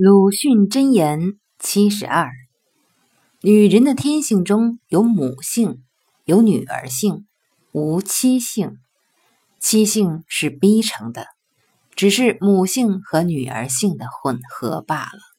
鲁迅箴言七十二女人的天性中有母性有女儿性无妻性。妻性是逼成的只是母性和女儿性的混合罢了。